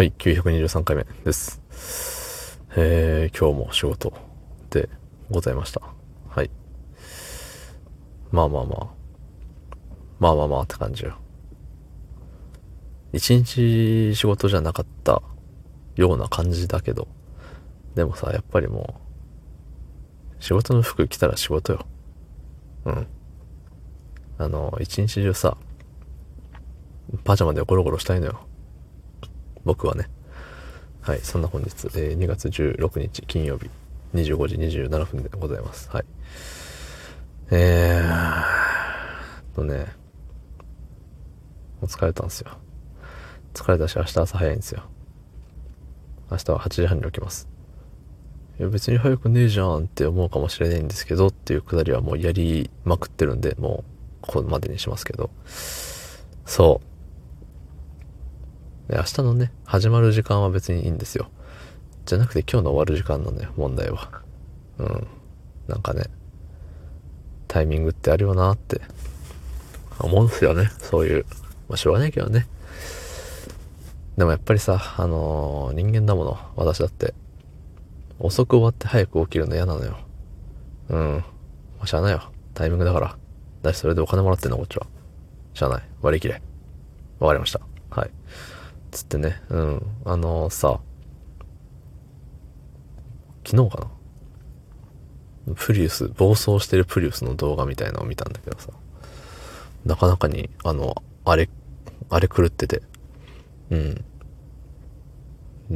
はい、923回目です。えー、今日も仕事でございました。はい。まあまあまあ。まあまあまあって感じよ。一日仕事じゃなかったような感じだけど、でもさ、やっぱりもう、仕事の服着たら仕事よ。うん。あの、一日中さ、パジャマでゴロゴロしたいのよ。僕はね。はい、そんな本日、えー2月16日金曜日、25時27分でございます。はい。えーとね、もう疲れたんですよ。疲れたし、明日朝早いんですよ。明日は8時半に起きます。いや別に早くねえじゃんって思うかもしれないんですけどっていうくだりはもうやりまくってるんで、もうここまでにしますけど。そう。で明日のね、始まる時間は別にいいんですよ。じゃなくて今日の終わる時間なのよ、問題は。うん。なんかね、タイミングってあるよなって思うんですよね。そういう。まあ、しょうがないけどね。でもやっぱりさ、あのー人間だもの、私だって。遅く終わって早く起きるの嫌なのよ。うん。まあ、しゃあないよ。タイミングだから。だし、それでお金もらってんの、こっちは。しゃあない。割り切れ。わかりました。はい。つってね、うん。あのさ、昨日かな？プリウス、暴走してるプリウスの動画みたいなのを見たんだけどさ、なかなかに、あの、あれ、あれ狂ってて、うん。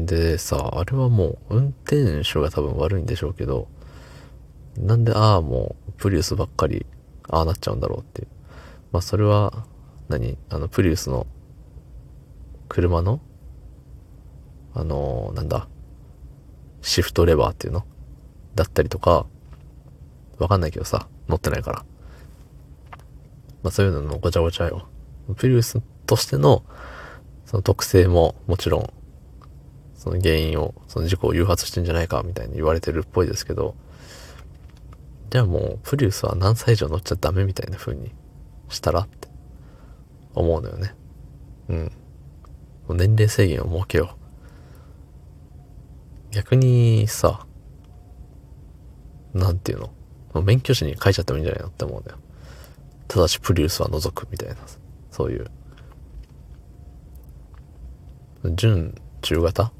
でさ、あれはもう、運転手が多分悪いんでしょうけど、なんで、ああ、もう、プリウスばっかり、ああなっちゃうんだろうっていう。まあ、それは、何？あの、プリウスの、車の、あのなんだ、シフトレバーっていうの？だったりとか、わかんないけどさ、乗ってないから。まあそういうののごちゃごちゃよ。プリウスとしての、その特性ももちろん、その原因を、その事故を誘発してんじゃないかみたいに言われてるっぽいですけど、じゃあもう、プリウスは何歳以上乗っちゃダメみたいな風にしたらって思うのよね。うん。う年齢制限を設けよう。逆にさ、なんていうの？もう免許証に書いちゃってもいいんじゃないのって思うんだよ。ただしプリウスは除くみたいな、そういう。準、中型？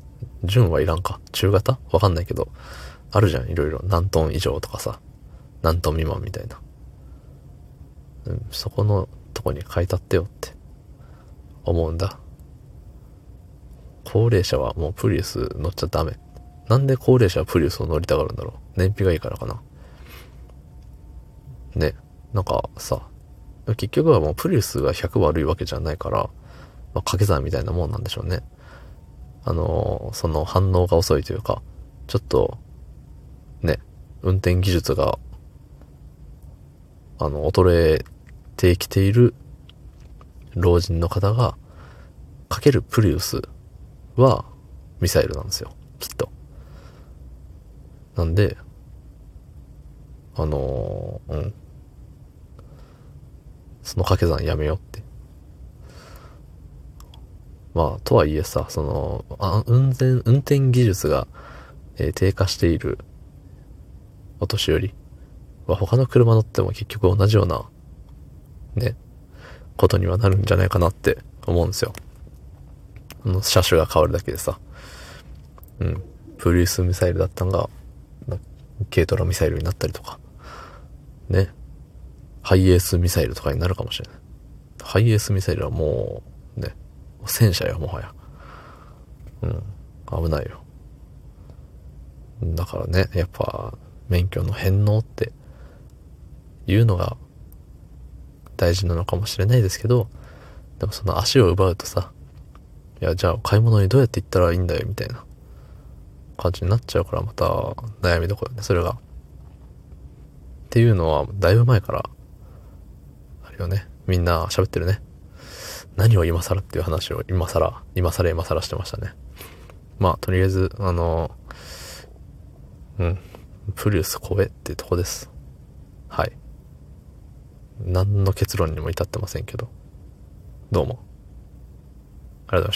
準はいらんか中型？わかんないけど、あるじゃん、いろいろ。何トン以上とかさ、何トン未満みたいな。うん、そこのとこに書いたってよって思うんだ。高齢者はもうプリウス乗っちゃダメ。なんで高齢者はプリウスを乗りたがるんだろう燃費がいいからかな。ね。なんかさ、結局はもうプリウスが100悪いわけじゃないから、まあ、掛け算みたいなもんなんでしょうね。あのーその反応が遅いというか、ちょっと、ね、運転技術が、あの、衰えてきている老人の方が、かけるプリウスはミサイルなんですよ。きっと。なんで、あのーうん。その掛け算やめようって。まあ、とはいえさ、その、あ運転、運転技術が、えー低下しているお年寄りは他の車乗っても結局同じような、ね、ことにはなるんじゃないかなって思うんですよ。の、車種が変わるだけでさ。うん。プリウスミサイルだったのが、軽トラミサイルになったりとか。ね。ハイエースミサイルとかになるかもしれない。ハイエースミサイルはもう、ね、戦車よ、もはや。うん。危ないよ。だからね、やっぱ、免許の返納って、いうのが、大事なのかもしれないですけど、でもその足を奪うとさ、や、じゃあ買い物にどうやって行ったらいいんだよ、みたいな感じになっちゃうから、また悩みどころね、それが。っていうのは、だいぶ前から、あるよね。みんな喋ってるね。何を今更っていう話を今更、今更今更してましたね。まあ、とりあえず、あの、うん、プリウス怖えっていうとこです。はい。何の結論にも至ってませんけど。どうも。あ